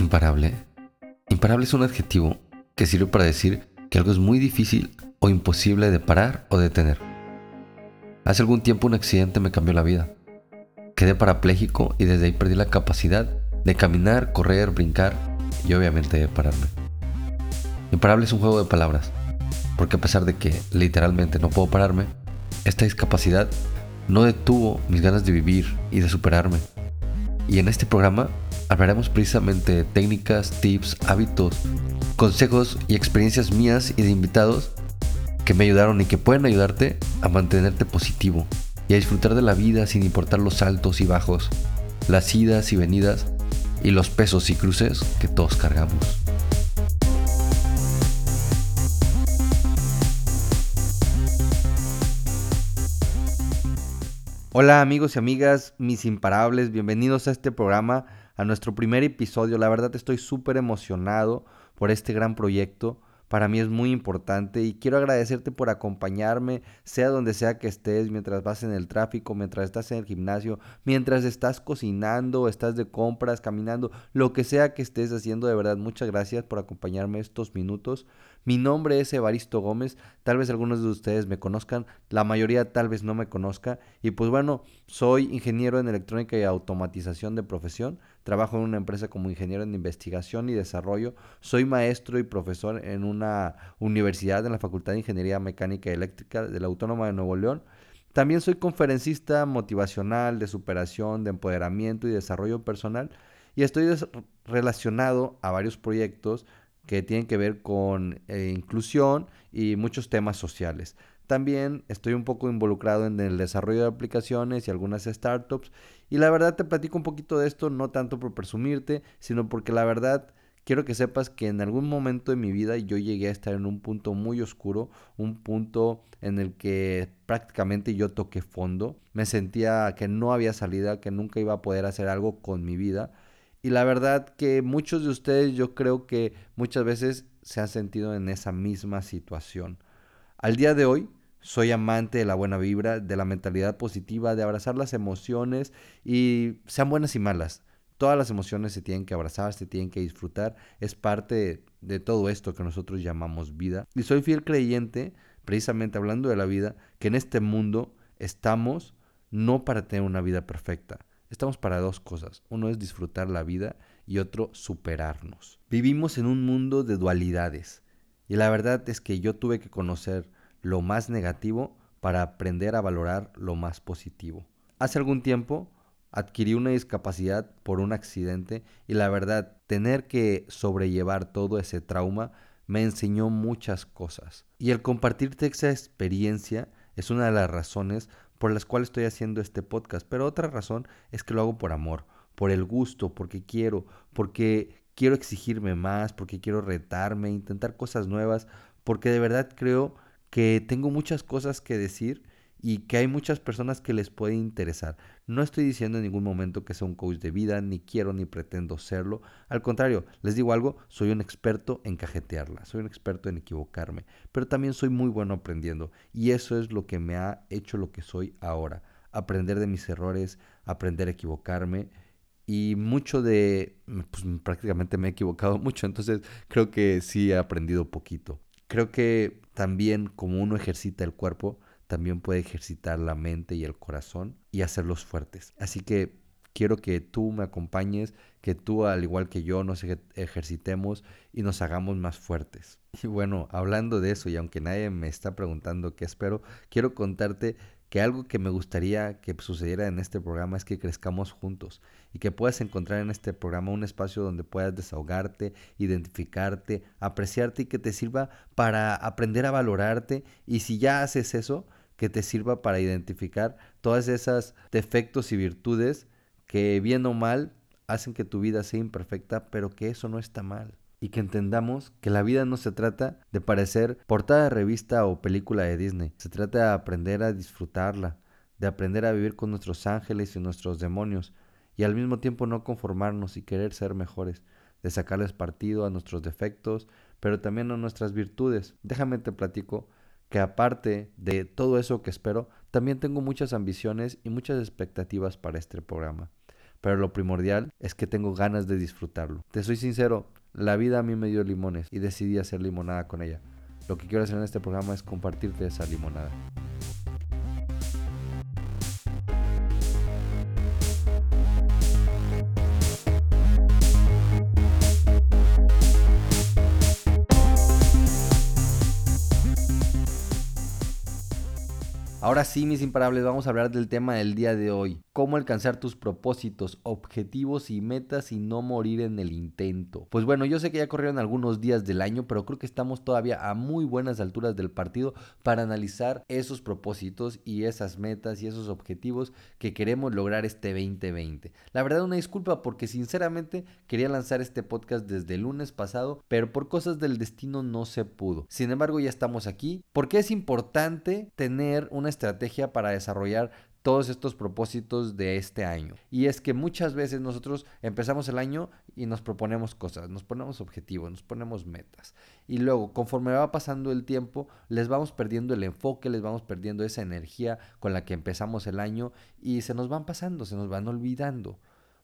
Imparable. Imparable es un adjetivo que sirve para decir que algo es muy difícil o imposible de parar o detener. Hace algún tiempo un accidente me cambió la vida. Quedé parapléjico y desde ahí perdí la capacidad de caminar, correr, brincar y obviamente de pararme. Imparable es un juego de palabras, porque a pesar de que literalmente no puedo pararme, esta discapacidad no detuvo mis ganas de vivir y de superarme. Y en este programa hablaremos precisamente de técnicas, tips, hábitos, consejos y experiencias mías y de invitados que me ayudaron y que pueden ayudarte a mantenerte positivo y a disfrutar de la vida sin importar los altos y bajos, las idas y venidas y los pesos y cruces que todos cargamos. Hola amigos y amigas, mis imparables, bienvenidos a este programa, a nuestro primer episodio. La verdad estoy súper emocionado por este gran proyecto. Para mí es muy importante y quiero agradecerte por acompañarme, sea donde sea que estés, mientras vas en el tráfico, mientras estás en el gimnasio, mientras estás cocinando, estás de compras, caminando, lo que sea que estés haciendo, de verdad, muchas gracias por acompañarme estos minutos. Mi nombre es Evaristo Gómez, tal vez algunos de ustedes me conozcan, la mayoría tal vez no me conozca. Y pues bueno, soy ingeniero en electrónica y automatización de profesión, trabajo en una empresa como ingeniero en investigación y desarrollo, soy maestro y profesor en una universidad en la Facultad de Ingeniería Mecánica y Eléctrica de la Autónoma de Nuevo León. También soy conferencista motivacional de superación, de empoderamiento y desarrollo personal y estoy relacionado a varios proyectos que tienen que ver con eh, inclusión y muchos temas sociales. También estoy un poco involucrado en el desarrollo de aplicaciones y algunas startups. Y la verdad te platico un poquito de esto, no tanto por presumirte, sino porque la verdad quiero que sepas que en algún momento de mi vida yo llegué a estar en un punto muy oscuro, un punto en el que prácticamente yo toqué fondo. Me sentía que no había salida, que nunca iba a poder hacer algo con mi vida. Y la verdad que muchos de ustedes yo creo que muchas veces se han sentido en esa misma situación. Al día de hoy soy amante de la buena vibra, de la mentalidad positiva, de abrazar las emociones y sean buenas y malas. Todas las emociones se tienen que abrazar, se tienen que disfrutar. Es parte de todo esto que nosotros llamamos vida. Y soy fiel creyente, precisamente hablando de la vida, que en este mundo estamos no para tener una vida perfecta, Estamos para dos cosas. Uno es disfrutar la vida y otro superarnos. Vivimos en un mundo de dualidades y la verdad es que yo tuve que conocer lo más negativo para aprender a valorar lo más positivo. Hace algún tiempo adquirí una discapacidad por un accidente y la verdad tener que sobrellevar todo ese trauma me enseñó muchas cosas. Y el compartirte esa experiencia es una de las razones por las cuales estoy haciendo este podcast. Pero otra razón es que lo hago por amor, por el gusto, porque quiero, porque quiero exigirme más, porque quiero retarme, intentar cosas nuevas, porque de verdad creo que tengo muchas cosas que decir y que hay muchas personas que les puede interesar. No estoy diciendo en ningún momento que sea un coach de vida, ni quiero ni pretendo serlo. Al contrario, les digo algo, soy un experto en cajetearla, soy un experto en equivocarme, pero también soy muy bueno aprendiendo y eso es lo que me ha hecho lo que soy ahora. Aprender de mis errores, aprender a equivocarme y mucho de, pues prácticamente me he equivocado mucho, entonces creo que sí he aprendido poquito. Creo que también como uno ejercita el cuerpo, también puede ejercitar la mente y el corazón y hacerlos fuertes. Así que quiero que tú me acompañes, que tú al igual que yo nos ejercitemos y nos hagamos más fuertes. Y bueno, hablando de eso y aunque nadie me está preguntando qué espero, quiero contarte que algo que me gustaría que sucediera en este programa es que crezcamos juntos y que puedas encontrar en este programa un espacio donde puedas desahogarte, identificarte, apreciarte y que te sirva para aprender a valorarte y si ya haces eso, que te sirva para identificar todas esas defectos y virtudes que bien o mal hacen que tu vida sea imperfecta, pero que eso no está mal. Y que entendamos que la vida no se trata de parecer portada de revista o película de Disney. Se trata de aprender a disfrutarla, de aprender a vivir con nuestros ángeles y nuestros demonios, y al mismo tiempo no conformarnos y querer ser mejores, de sacarles partido a nuestros defectos, pero también a nuestras virtudes. Déjame te platico que aparte de todo eso que espero, también tengo muchas ambiciones y muchas expectativas para este programa. pero lo primordial es que tengo ganas de disfrutarlo. Te soy sincero, la vida a mí me dio limones y decidí hacer limonada con ella. Lo que quiero hacer en este programa es compartirte esa limonada. Ahora sí, mis imparables, vamos a hablar del tema del día de hoy. Cómo alcanzar tus propósitos, objetivos y metas y no morir en el intento. Pues bueno, yo sé que ya corrieron algunos días del año, pero creo que estamos todavía a muy buenas alturas del partido para analizar esos propósitos y esas metas y esos objetivos que queremos lograr este 2020. La verdad, una disculpa porque sinceramente quería lanzar este podcast desde el lunes pasado, pero por cosas del destino no se pudo. Sin embargo, ya estamos aquí porque es importante tener una estrategia para desarrollar todos estos propósitos de este año. Y es que muchas veces nosotros empezamos el año y nos proponemos cosas, nos ponemos objetivos, nos ponemos metas. Y luego, conforme va pasando el tiempo, les vamos perdiendo el enfoque, les vamos perdiendo esa energía con la que empezamos el año y se nos van pasando, se nos van olvidando.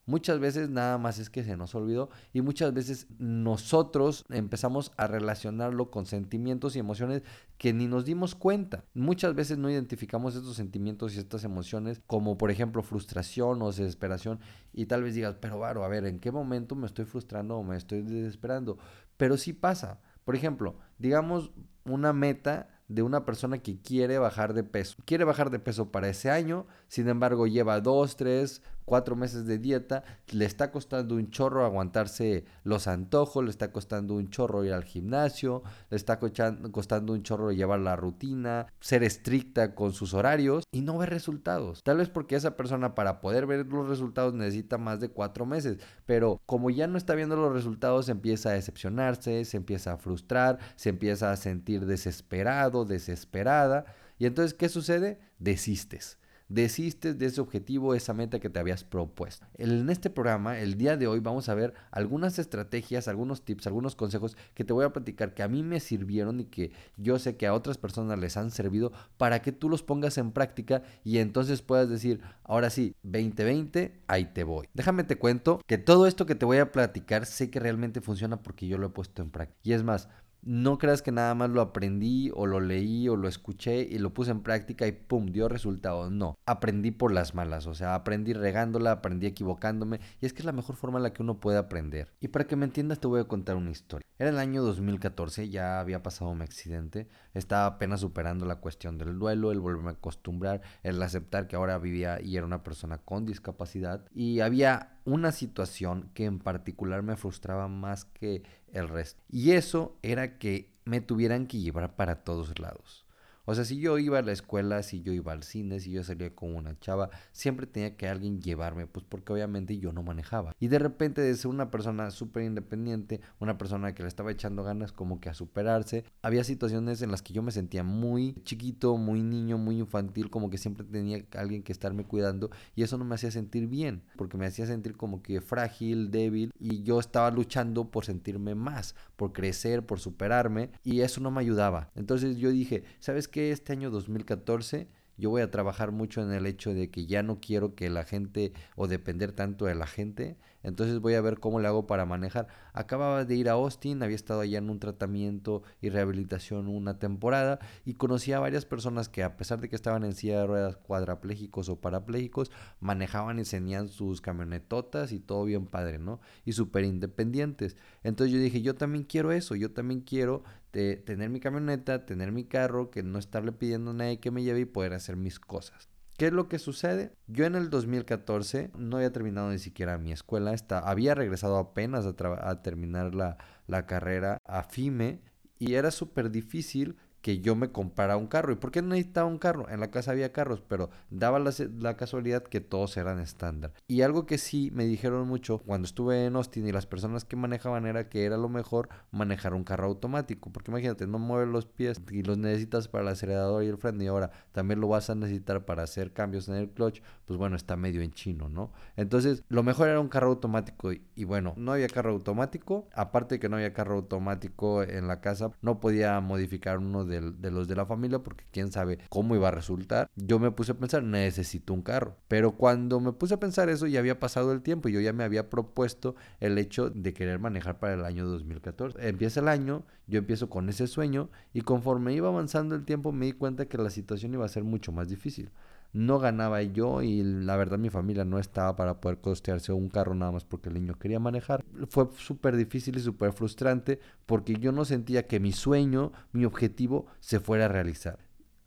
Muchas veces nada más es que se nos olvidó y muchas veces nosotros empezamos a relacionarlo con sentimientos y emociones que ni nos dimos cuenta. Muchas veces no identificamos estos sentimientos y estas emociones como por ejemplo frustración o desesperación y tal vez digas, pero varo, a ver, ¿en qué momento me estoy frustrando o me estoy desesperando? Pero sí pasa. Por ejemplo, digamos una meta de una persona que quiere bajar de peso. Quiere bajar de peso para ese año, sin embargo lleva dos, tres, cuatro meses de dieta, le está costando un chorro aguantarse los antojos, le está costando un chorro ir al gimnasio, le está costando un chorro llevar la rutina, ser estricta con sus horarios y no ver resultados. Tal vez porque esa persona para poder ver los resultados necesita más de cuatro meses, pero como ya no está viendo los resultados, empieza a decepcionarse, se empieza a frustrar, se empieza a sentir desesperado, desesperada. Y entonces, ¿qué sucede? Desistes desistes de ese objetivo, esa meta que te habías propuesto. En este programa, el día de hoy, vamos a ver algunas estrategias, algunos tips, algunos consejos que te voy a platicar que a mí me sirvieron y que yo sé que a otras personas les han servido para que tú los pongas en práctica y entonces puedas decir, ahora sí, 2020, ahí te voy. Déjame te cuento que todo esto que te voy a platicar sé que realmente funciona porque yo lo he puesto en práctica. Y es más, no creas que nada más lo aprendí o lo leí o lo escuché y lo puse en práctica y pum, dio resultados. No, aprendí por las malas, o sea, aprendí regándola, aprendí equivocándome y es que es la mejor forma en la que uno puede aprender. Y para que me entiendas te voy a contar una historia. Era el año 2014, ya había pasado mi accidente, estaba apenas superando la cuestión del duelo, el volverme a acostumbrar, el aceptar que ahora vivía y era una persona con discapacidad y había una situación que en particular me frustraba más que el resto. Y eso era que me tuvieran que llevar para todos lados. O sea, si yo iba a la escuela, si yo iba al cine, si yo salía con una chava, siempre tenía que alguien llevarme, pues porque obviamente yo no manejaba. Y de repente de ser una persona súper independiente, una persona que le estaba echando ganas como que a superarse, había situaciones en las que yo me sentía muy chiquito, muy niño, muy infantil, como que siempre tenía alguien que estarme cuidando y eso no me hacía sentir bien, porque me hacía sentir como que frágil, débil y yo estaba luchando por sentirme más, por crecer, por superarme y eso no me ayudaba. Entonces yo dije, ¿sabes qué? Este año 2014 yo voy a trabajar mucho en el hecho de que ya no quiero que la gente o depender tanto de la gente, entonces voy a ver cómo le hago para manejar. Acababa de ir a Austin, había estado allá en un tratamiento y rehabilitación una temporada y conocí a varias personas que a pesar de que estaban en silla de ruedas cuadraplégicos o parapléjicos, manejaban y tenían sus camionetotas y todo bien padre, ¿no? Y súper independientes. Entonces yo dije, yo también quiero eso, yo también quiero tener mi camioneta, tener mi carro, que no estarle pidiendo a nadie que me lleve y poder hacer mis cosas. ¿Qué es lo que sucede? Yo en el 2014 no había terminado ni siquiera mi escuela, había regresado apenas a, a terminar la, la, carrera a FIME y era súper difícil que yo me comprara un carro. ¿Y por qué necesitaba un carro? En la casa había carros, pero daba la, casualidad que todos eran estándar. Y algo que sí me dijeron mucho cuando estuve en Austin y las personas que manejaban era que era lo mejor manejar un carro automático. Porque imagínate, no mueves los pies y los necesitas para el acelerador y el freno y ahora también lo vas a necesitar para hacer cambios en el clutch. Pues bueno, está medio en chino, ¿no? Entonces, lo mejor era un carro automático. Y, y bueno, no había carro automático. Aparte de que no había carro automático en la casa, no podía modificar uno de de, los de la familia porque quién sabe cómo iba a resultar. Yo me puse a pensar, necesito un carro. Pero cuando me puse a pensar eso ya había pasado el tiempo y yo ya me había propuesto el hecho de querer manejar para el año 2014. Empieza el año, yo empiezo con ese sueño y conforme iba avanzando el tiempo me di cuenta que la situación iba a ser mucho más difícil no ganaba yo y la verdad mi familia no estaba para poder costearse un carro nada más porque el niño quería manejar. Fue súper difícil y súper frustrante porque yo no sentía que mi sueño, mi objetivo se fuera a realizar.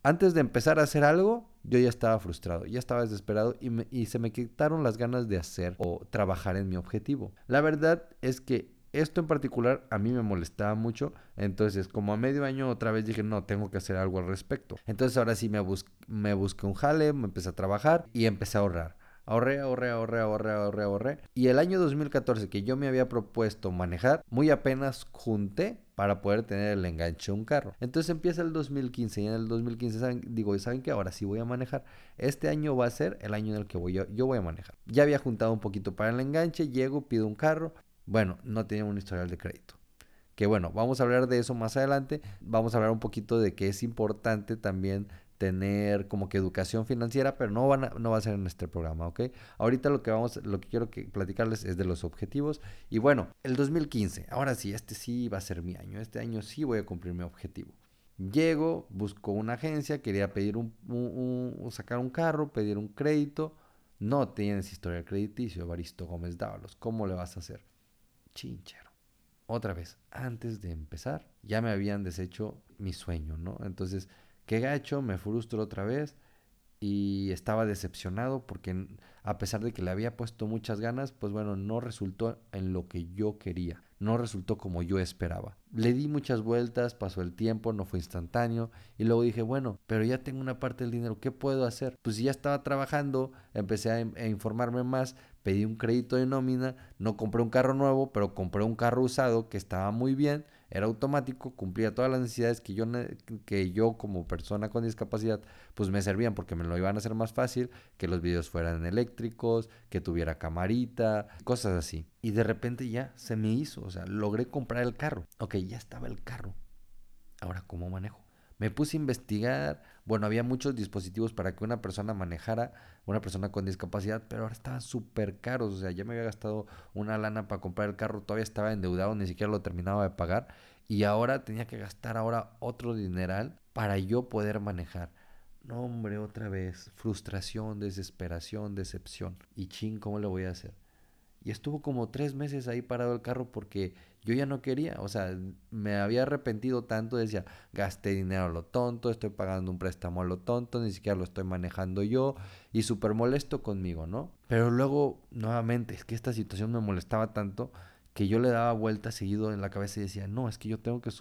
Antes de empezar a hacer algo, yo ya estaba frustrado, ya estaba desesperado y, y se me quitaron las ganas de hacer o trabajar en mi objetivo. La verdad es que esto en particular a mí me molestaba mucho, entonces como a medio año otra vez dije, no, tengo que hacer algo al respecto. Entonces ahora sí me, me busqué un jale, me empecé a trabajar y empecé a ahorrar. Ahorré, ahorré, ahorré, ahorré, ahorré, ahorré. Y el año 2014 que yo me había propuesto manejar, muy apenas junté para poder tener el enganche de un carro. Entonces empieza el 2015 y en el 2015 ¿saben? digo, ¿saben que Ahora sí voy a manejar. Este año va a ser el año en el que voy yo voy a manejar. Ya había juntado un poquito para el enganche, llego, pido un carro, bueno, no tenía un historial de crédito. Que bueno, vamos a hablar de eso más adelante. Vamos a hablar un poquito de que es importante también tener como que educación financiera, pero no, van no va a ser en este programa, ¿ok? Ahorita lo que vamos, lo que quiero que platicarles es de los objetivos. Y bueno, el 2015, ahora sí, este sí va a ser mi año. Este año sí voy a cumplir mi objetivo. Llego, busco una agencia, quería pedir un, sacar un carro, pedir un crédito. No tienes historial crediticio, Baristo Gómez Dávalos. ¿Cómo le vas a hacer? Chinchero. Otra vez, antes de empezar, ya me habían deshecho mi sueño, ¿no? Entonces, qué gacho, me frustro otra vez y estaba decepcionado porque a pesar de que le había puesto muchas ganas, pues bueno, no resultó en lo que yo quería, no resultó como yo esperaba. Le di muchas vueltas, pasó el tiempo, no fue instantáneo y luego dije, bueno, pero ya tengo una parte del dinero, ¿qué puedo hacer? Pues ya estaba trabajando, empecé a, a informarme más, pedí un crédito de nómina, no compré un carro nuevo, pero compré un carro usado que estaba muy bien, era automático, cumplía todas las necesidades que yo, que yo como persona con discapacidad, pues me servían porque me lo iban a hacer más fácil, que los videos fueran eléctricos, que tuviera camarita, cosas así. Y de repente ya se me hizo, o sea, logré comprar el carro. Ok, ya estaba el carro. Ahora, ¿cómo manejo? Me puse a investigar, bueno, había muchos dispositivos para que una persona manejara, una persona con discapacidad, pero ahora estaban súper caros, o sea, ya me había gastado una lana para comprar el carro, todavía estaba endeudado, ni siquiera lo terminaba de pagar, y ahora tenía que gastar ahora otro dineral para yo poder manejar. No, hombre, otra vez, frustración, desesperación, decepción. Y ching, ¿cómo lo voy a hacer? Y estuvo como tres meses ahí parado el carro porque yo ya no quería, o sea, me había arrepentido tanto, decía, gasté dinero a lo tonto, estoy pagando un préstamo a lo tonto, ni siquiera lo estoy manejando yo, y súper molesto conmigo, ¿no? Pero luego, nuevamente, es que esta situación me molestaba tanto que yo le daba vuelta seguido en la cabeza y decía, no, es que yo tengo que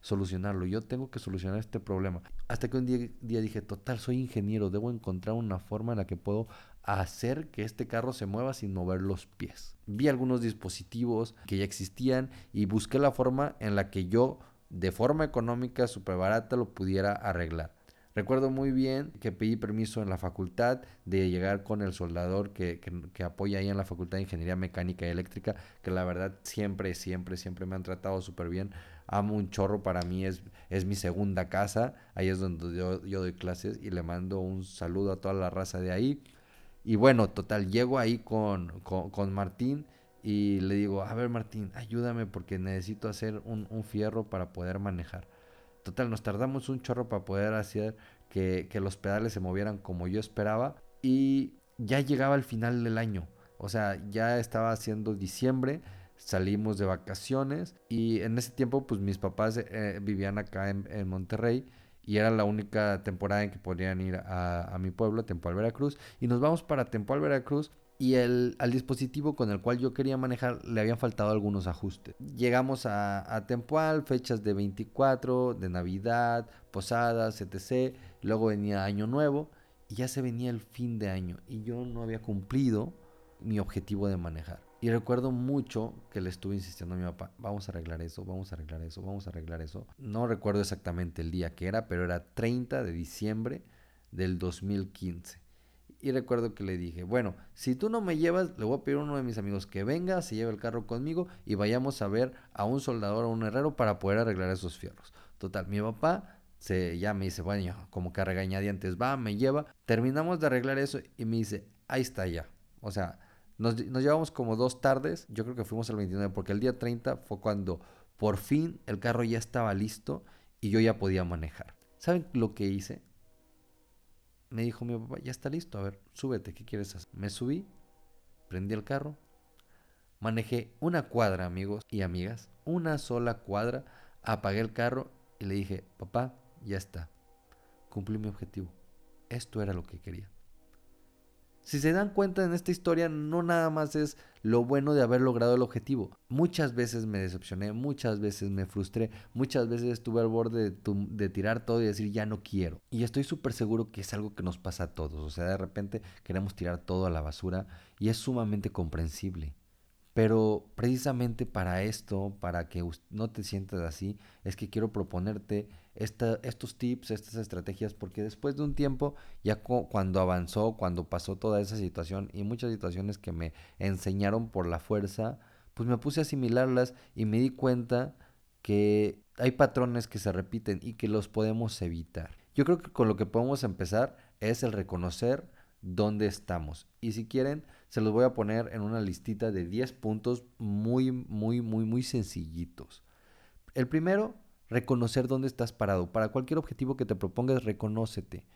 solucionarlo, yo tengo que solucionar este problema. Hasta que un día, día dije, total, soy ingeniero, debo encontrar una forma en la que puedo hacer que este carro se mueva sin mover los pies. Vi algunos dispositivos que ya existían y busqué la forma en la que yo, de forma económica, súper barata, lo pudiera arreglar. Recuerdo muy bien que pedí permiso en la facultad de llegar con el soldador que, que, apoya ahí en la Facultad de Ingeniería Mecánica y Eléctrica, que la verdad siempre, siempre, siempre me han tratado súper bien. Amo un chorro, para mí es, es mi segunda casa, ahí es donde yo, yo doy clases y le mando un saludo a toda la raza de ahí. Y bueno, total, llego ahí con, con, Martín y le digo, a ver Martín, ayúdame porque necesito hacer un, un, fierro para poder manejar. Total, nos tardamos un chorro para poder hacer que, que los pedales se movieran como yo esperaba y ya llegaba el final del año. O sea, ya estaba haciendo diciembre, salimos de vacaciones y en ese tiempo pues mis papás eh, vivían acá en, en Monterrey y era la única temporada en que podían ir a, mi pueblo, Tempoal Veracruz, y nos vamos para Tempoal Veracruz y el, al dispositivo con el cual yo quería manejar le habían faltado algunos ajustes. Llegamos a, a Tempoal, fechas de 24, de Navidad, posadas, etc. Luego venía Año Nuevo y ya se venía el fin de año y yo no había cumplido mi objetivo de manejar. Y recuerdo mucho que le estuve insistiendo a mi papá, vamos a arreglar eso, vamos a arreglar eso, vamos a arreglar eso. No recuerdo exactamente el día que era, pero era 30 de diciembre del 2015. Y recuerdo que le dije, bueno, si tú no me llevas, le voy a pedir a uno de mis amigos que venga, se lleve el carro conmigo y vayamos a ver a un soldador o un herrero para poder arreglar esos fierros. Total, mi papá se, ya me dice, bueno, como que regañadientes, va, me lleva. Terminamos de arreglar eso y me dice, ahí está ya. O sea, nos, nos llevamos como dos tardes, yo creo que fuimos el 29, porque el día 30 fue cuando por fin el carro ya estaba listo y yo ya podía manejar. ¿Saben lo que hice? Me dijo mi papá, ya está listo, a ver, súbete, ¿qué quieres hacer? Me subí, prendí el carro, manejé una cuadra, amigos y amigas, una sola cuadra, apagué el carro y le dije, papá, ya está, cumplí mi objetivo. Esto era lo que quería. Si se dan cuenta en esta historia, no nada más es lo bueno de haber logrado el objetivo. Muchas veces me decepcioné, muchas veces me frustré, muchas veces estuve al borde de, de tirar todo y decir ya no quiero. Y estoy súper seguro que es algo que nos pasa a todos. O sea, de repente queremos tirar todo a la basura y es sumamente comprensible. Pero precisamente para esto, para que no te sientas así, es que quiero proponerte estos tips, estas estrategias, porque después de un tiempo, ya cuando avanzó, cuando pasó toda esa situación y muchas situaciones que me enseñaron por la fuerza, pues me puse a asimilarlas y me di cuenta que hay patrones que se repiten y que los podemos evitar. Yo creo que con lo que podemos empezar es el reconocer dónde estamos. Y si quieren, se los voy a poner en una listita de 10 puntos muy, muy, muy, muy sencillitos. El primero, reconocer dónde estás parado. Para cualquier objetivo que te propongas, reconócete.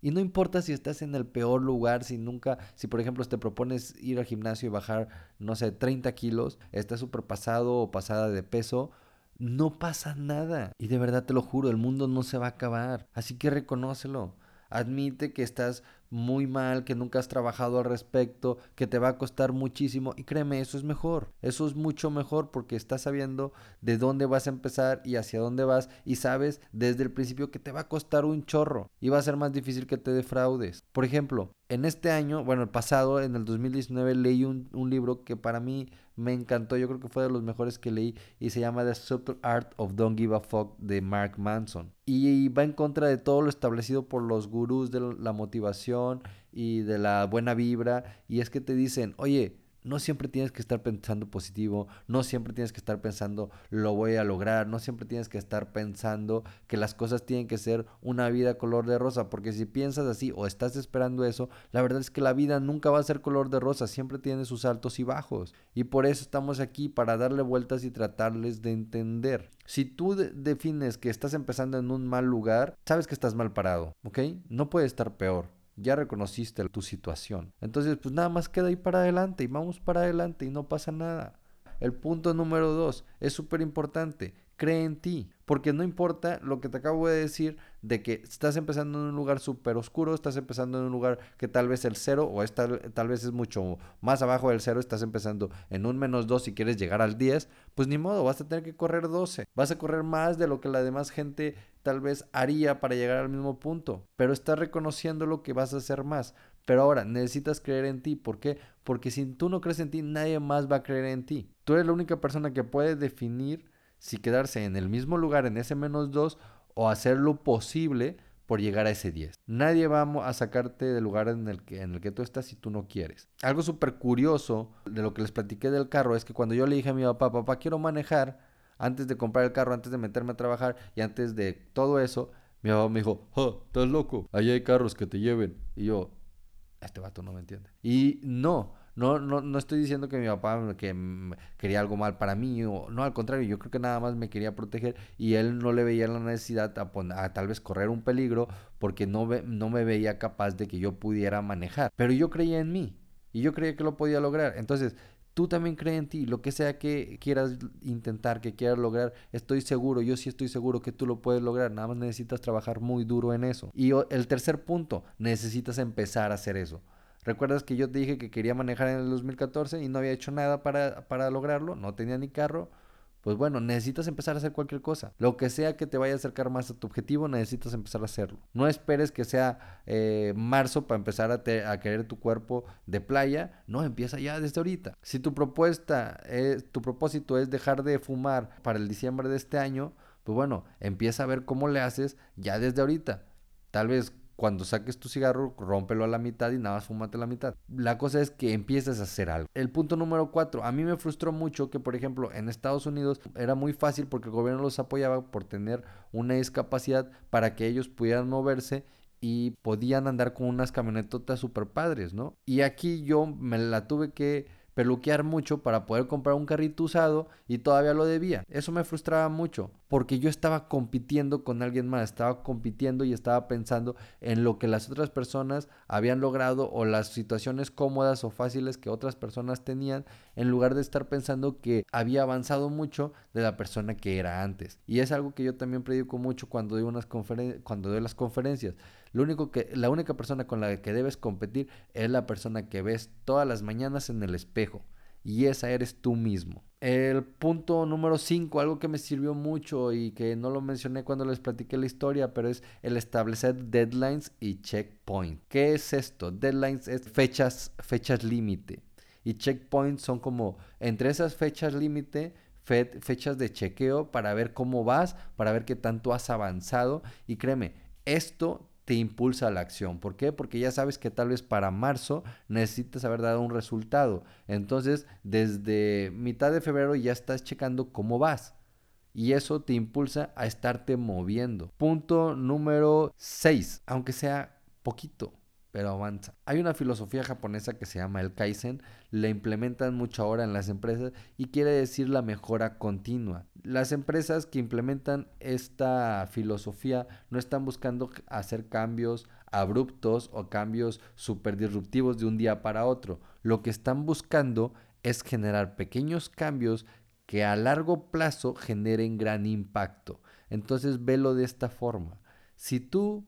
Y no importa si estás en el peor lugar, si nunca, si por ejemplo te propones ir al gimnasio y bajar, no sé, 30 kilos, estás súper pasado o pasada de peso, no pasa nada. Y de verdad te lo juro, el mundo no se va a acabar. Así que reconócelo. Admite que estás muy mal, que nunca has trabajado al respecto, que te va a costar muchísimo y créeme, eso es mejor. Eso es mucho mejor porque estás sabiendo de dónde vas a empezar y hacia dónde vas y sabes desde el principio que te va a costar un chorro y va a ser más difícil que te defraudes. Por ejemplo, en este año, bueno, el pasado, en el 2019, leí un, un, libro que para mí me encantó. Yo creo que fue de los mejores que leí y se llama The Subtle Art of Don't Give a Fuck de Mark Manson. Y va en contra de todo lo establecido por los gurús de la motivación y de la buena vibra. Y es que te dicen, oye, no siempre tienes que estar pensando positivo, no siempre tienes que estar pensando lo voy a lograr, no siempre tienes que estar pensando que las cosas tienen que ser una vida color de rosa, porque si piensas así o estás esperando eso, la verdad es que la vida nunca va a ser color de rosa, siempre tiene sus altos y bajos. Y por eso estamos aquí, para darle vueltas y tratarles de entender. Si tú defines que estás empezando en un mal lugar, sabes que estás mal parado, ¿ok? No puede estar peor ya reconociste tu situación. Entonces, pues nada más queda ahí para adelante y vamos para adelante y no pasa nada. El punto número dos es súper importante. Cree en ti. Porque no importa lo que te acabo de decir de que estás empezando en un lugar súper oscuro, estás empezando en un lugar que tal vez el cero o tal vez es mucho más abajo del cero, estás empezando en un menos dos y quieres llegar al 10, pues ni modo, vas a tener que correr 12. Vas a correr más de lo que la demás gente tal vez haría para llegar al mismo punto. Pero estás reconociendo lo que vas a hacer más. Pero ahora necesitas creer en ti. ¿Por qué? Porque si tú no crees en ti, nadie más va a creer en ti. Tú eres la única persona que puede definir si quedarse en el mismo lugar, en ese menos 2, o hacer lo posible por llegar a ese 10. Nadie va a sacarte del lugar en el que, en el que tú estás si tú no quieres. Algo súper curioso de lo que les platiqué del carro es que cuando yo le dije a mi papá, papá, quiero manejar, antes de comprar el carro, antes de meterme a trabajar y antes de todo eso, mi papá me dijo, oh, estás loco, allá hay carros que te lleven. Y yo, este vato no me entiende. Y no, no, no, no estoy diciendo que mi papá que quería algo mal para mí, o, no, al contrario, yo creo que nada más me quería proteger y él no le veía la necesidad a, a tal vez correr un peligro porque no, no me veía capaz de que yo pudiera manejar. Pero yo creía en mí y yo creía que lo podía lograr. Entonces, tú también crees en ti, lo que sea que quieras intentar, que quieras lograr, estoy seguro, yo sí estoy seguro que tú lo puedes lograr, nada más necesitas trabajar muy duro en eso. Y el tercer punto, necesitas empezar a hacer eso. ¿Recuerdas que yo te dije que quería manejar en el 2014 y no había hecho nada para, para lograrlo? No tenía ni carro. Pues bueno, necesitas empezar a hacer cualquier cosa. Lo que sea que te vaya a acercar más a tu objetivo, necesitas empezar a hacerlo. No esperes que sea eh, marzo para empezar a, querer tu cuerpo de playa. No, empieza ya desde ahorita. Si tu propuesta, es, tu propósito es dejar de fumar para el diciembre de este año, pues bueno, empieza a ver cómo le haces ya desde ahorita. Tal vez cuando saques tu cigarro, rómpelo a la mitad y nada más fúmate la mitad. La cosa es que empieces a hacer algo. El punto número cuatro, a mí me frustró mucho que, por ejemplo, en Estados Unidos era muy fácil porque el gobierno los apoyaba por tener una discapacidad para que ellos pudieran moverse y podían andar con unas camionetotas super padres, ¿no? Y aquí yo me la tuve que peluquear mucho para poder comprar un carrito usado y todavía lo debía. Eso me frustraba mucho porque yo estaba compitiendo con alguien más, estaba compitiendo y estaba pensando en lo que las otras personas habían logrado o las situaciones cómodas o fáciles que otras personas tenían en lugar de estar pensando que había avanzado mucho de la persona que era antes. Y es algo que yo también predico mucho cuando doy, unas cuando doy las conferencias. Lo único que, la única persona con la que debes competir es la persona que ves todas las mañanas en el espejo. Y esa eres tú mismo. El punto número 5, algo que me sirvió mucho y que no lo mencioné cuando les platiqué la historia, pero es el establecer deadlines y checkpoint. ¿Qué es esto? Deadlines es fechas, fechas límite. Y checkpoints son como entre esas fechas límite, fechas de chequeo para ver cómo vas, para ver qué tanto has avanzado. Y créeme, esto te impulsa a la acción. ¿Por qué? Porque ya sabes que tal vez para marzo necesitas haber dado un resultado. Entonces, desde mitad de febrero ya estás checando cómo vas. Y eso te impulsa a estarte moviendo. Punto número 6, aunque sea poquito pero avanza. Hay una filosofía japonesa que se llama el Kaizen, la implementan mucho ahora en las empresas y quiere decir la mejora continua. Las empresas que implementan esta filosofía no están buscando hacer cambios abruptos o cambios súper disruptivos de un día para otro. Lo que están buscando es generar pequeños cambios que a largo plazo generen gran impacto. Entonces velo de esta forma. Si tú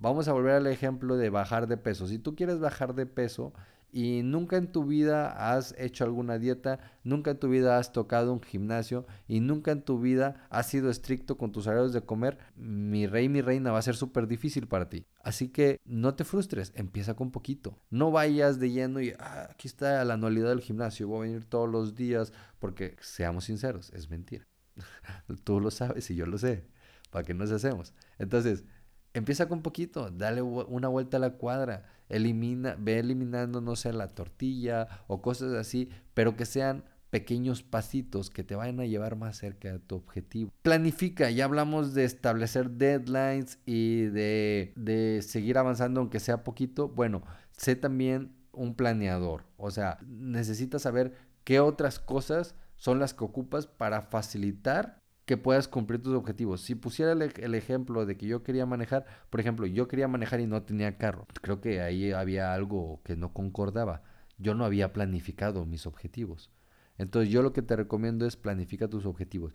Vamos a volver al ejemplo de bajar de peso. Si tú quieres bajar de peso y nunca en tu vida has hecho alguna dieta, nunca en tu vida has tocado un gimnasio y nunca en tu vida has sido estricto con tus horarios de comer, mi rey, mi reina va a ser súper difícil para ti. Así que no te frustres, empieza con poquito. No vayas de lleno y ah, aquí está la anualidad del gimnasio, voy a venir todos los días, porque seamos sinceros, es mentira. Tú lo sabes y yo lo sé. ¿Para qué nos hacemos? Entonces, Empieza con poquito, dale una vuelta a la cuadra, elimina, ve eliminando, no sé, la tortilla o cosas así, pero que sean pequeños pasitos que te vayan a llevar más cerca de tu objetivo. Planifica, ya hablamos de establecer deadlines y de, de seguir avanzando aunque sea poquito. Bueno, sé también un planeador, o sea, necesitas saber qué otras cosas son las que ocupas para facilitar que puedas cumplir tus objetivos. Si pusiera el, ejemplo de que yo quería manejar, por ejemplo, yo quería manejar y no tenía carro, creo que ahí había algo que no concordaba. Yo no había planificado mis objetivos. Entonces yo lo que te recomiendo es planifica tus objetivos.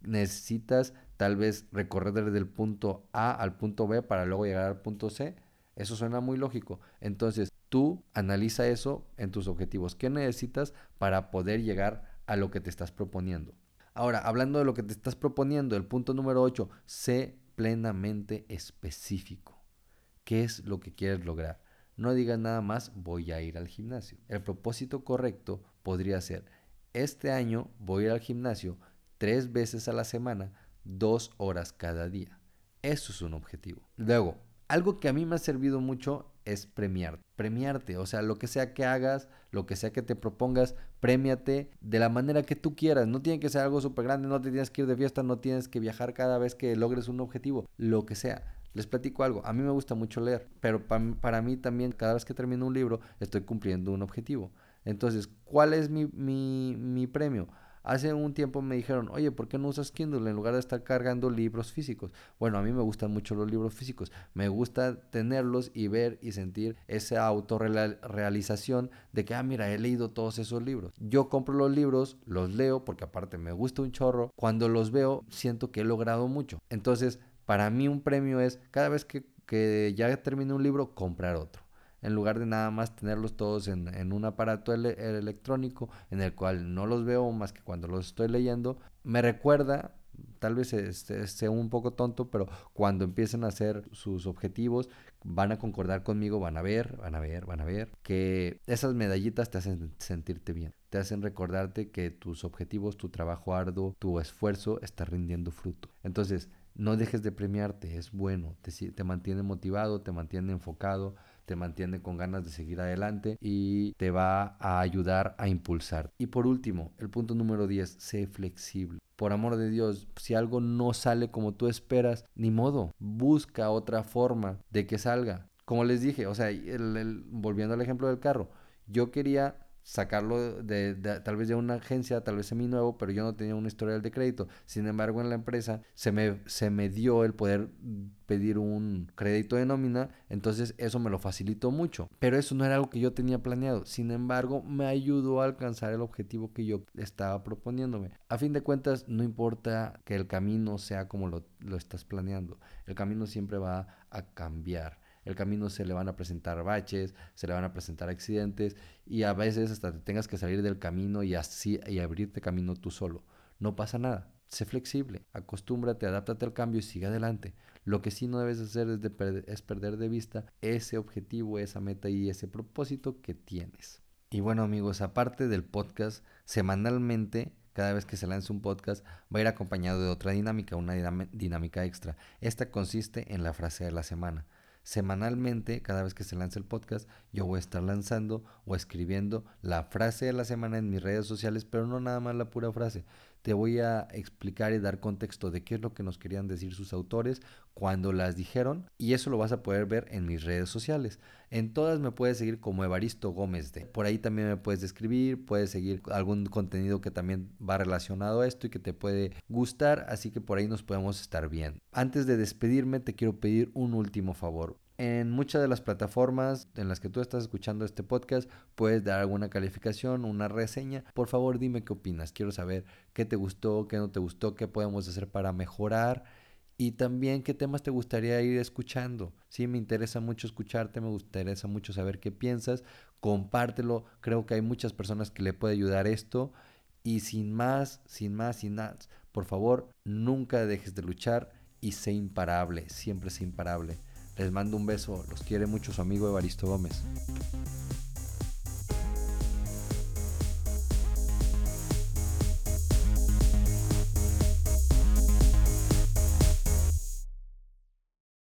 Necesitas tal vez recorrer desde el punto A al punto B para luego llegar al punto C. Eso suena muy lógico. Entonces tú analiza eso en tus objetivos. ¿Qué necesitas para poder llegar a lo que te estás proponiendo? Ahora, hablando de lo que te estás proponiendo, el punto número 8, sé plenamente específico. ¿Qué es lo que quieres lograr? No digas nada más, voy a ir al gimnasio. El propósito correcto podría ser, este año voy a ir al gimnasio tres veces a la semana, dos horas cada día. Eso es un objetivo. Luego, algo que a mí me ha servido mucho es premiar, premiarte, o sea, lo que sea que hagas, lo que sea que te propongas, premiate de la manera que tú quieras, no tiene que ser algo súper grande, no te tienes que ir de fiesta, no tienes que viajar cada vez que logres un objetivo, lo que sea. Les platico algo, a mí me gusta mucho leer, pero para mí también cada vez que termino un libro estoy cumpliendo un objetivo. Entonces, ¿cuál es mi, mi, mi premio? Hace un tiempo me dijeron, oye, ¿por qué no usas Kindle en lugar de estar cargando libros físicos? Bueno, a mí me gustan mucho los libros físicos. Me gusta tenerlos y ver y sentir esa autorrealización de que, ah, mira, he leído todos esos libros. Yo compro los libros, los leo porque aparte me gusta un chorro. Cuando los veo, siento que he logrado mucho. Entonces, para mí un premio es cada vez que, que ya termine un libro, comprar otro en lugar de nada más tenerlos todos en, un aparato electrónico en el cual no los veo más que cuando los estoy leyendo, me recuerda, tal vez sea un poco tonto, pero cuando empiecen a hacer sus objetivos, van a concordar conmigo, van a ver, van a ver, van a ver, que esas medallitas te hacen sentirte bien, te hacen recordarte que tus objetivos, tu trabajo arduo, tu esfuerzo está rindiendo fruto. Entonces, no dejes de premiarte, es bueno, te, te, mantiene motivado, te mantiene enfocado, te mantiene con ganas de seguir adelante y te va a ayudar a impulsar. Y por último, el punto número 10, sé flexible. Por amor de Dios, si algo no sale como tú esperas, ni modo, busca otra forma de que salga. Como les dije, o sea, volviendo al ejemplo del carro, yo quería sacarlo de, tal vez de una agencia, tal vez semi nuevo, pero yo no tenía un historial de crédito. Sin embargo, en la empresa se me, se me dio el poder pedir un crédito de nómina, entonces eso me lo facilitó mucho. Pero eso no era algo que yo tenía planeado. Sin embargo, me ayudó a alcanzar el objetivo que yo estaba proponiéndome. A fin de cuentas, no importa que el camino sea como lo, lo estás planeando, el camino siempre va a cambiar el camino se le van a presentar baches, se le van a presentar accidentes y a veces hasta te tengas que salir del camino y así y abrirte camino tú solo. No pasa nada. Sé flexible, acostúmbrate, adáptate al cambio y sigue adelante. Lo que sí no debes hacer es, es perder de vista ese objetivo, esa meta y ese propósito que tienes. Y bueno amigos, aparte del podcast, semanalmente cada vez que se lance un podcast va a ir acompañado de otra dinámica, una dinámica extra. Esta consiste en la frase de la semana. Semanalmente, cada vez que se lance el podcast, yo voy a estar lanzando o escribiendo la frase de la semana en mis redes sociales, pero no nada más la pura frase. Te voy a explicar y dar contexto de qué es lo que nos querían decir sus autores cuando las dijeron y eso lo vas a poder ver en mis redes sociales. En todas me puedes seguir como Evaristo Gómez de. Por ahí también me puedes escribir, puedes seguir algún contenido que también va relacionado a esto y que te puede gustar, así que por ahí nos podemos estar viendo. Antes de despedirme te quiero pedir un último favor. En muchas de las plataformas en las que tú estás escuchando este podcast puedes dar alguna calificación, una reseña. Por favor dime qué opinas. Quiero saber qué te gustó, qué no te gustó, qué podemos hacer para mejorar y también qué temas te gustaría ir escuchando. Sí, me interesa mucho escucharte, me interesa mucho saber qué piensas. Compártelo, creo que hay muchas personas que le puede ayudar esto. Y sin más, sin más, sin más, por favor, nunca dejes de luchar y sé imparable, siempre sé imparable. Les mando un beso, los quiere mucho su amigo Evaristo Gómez.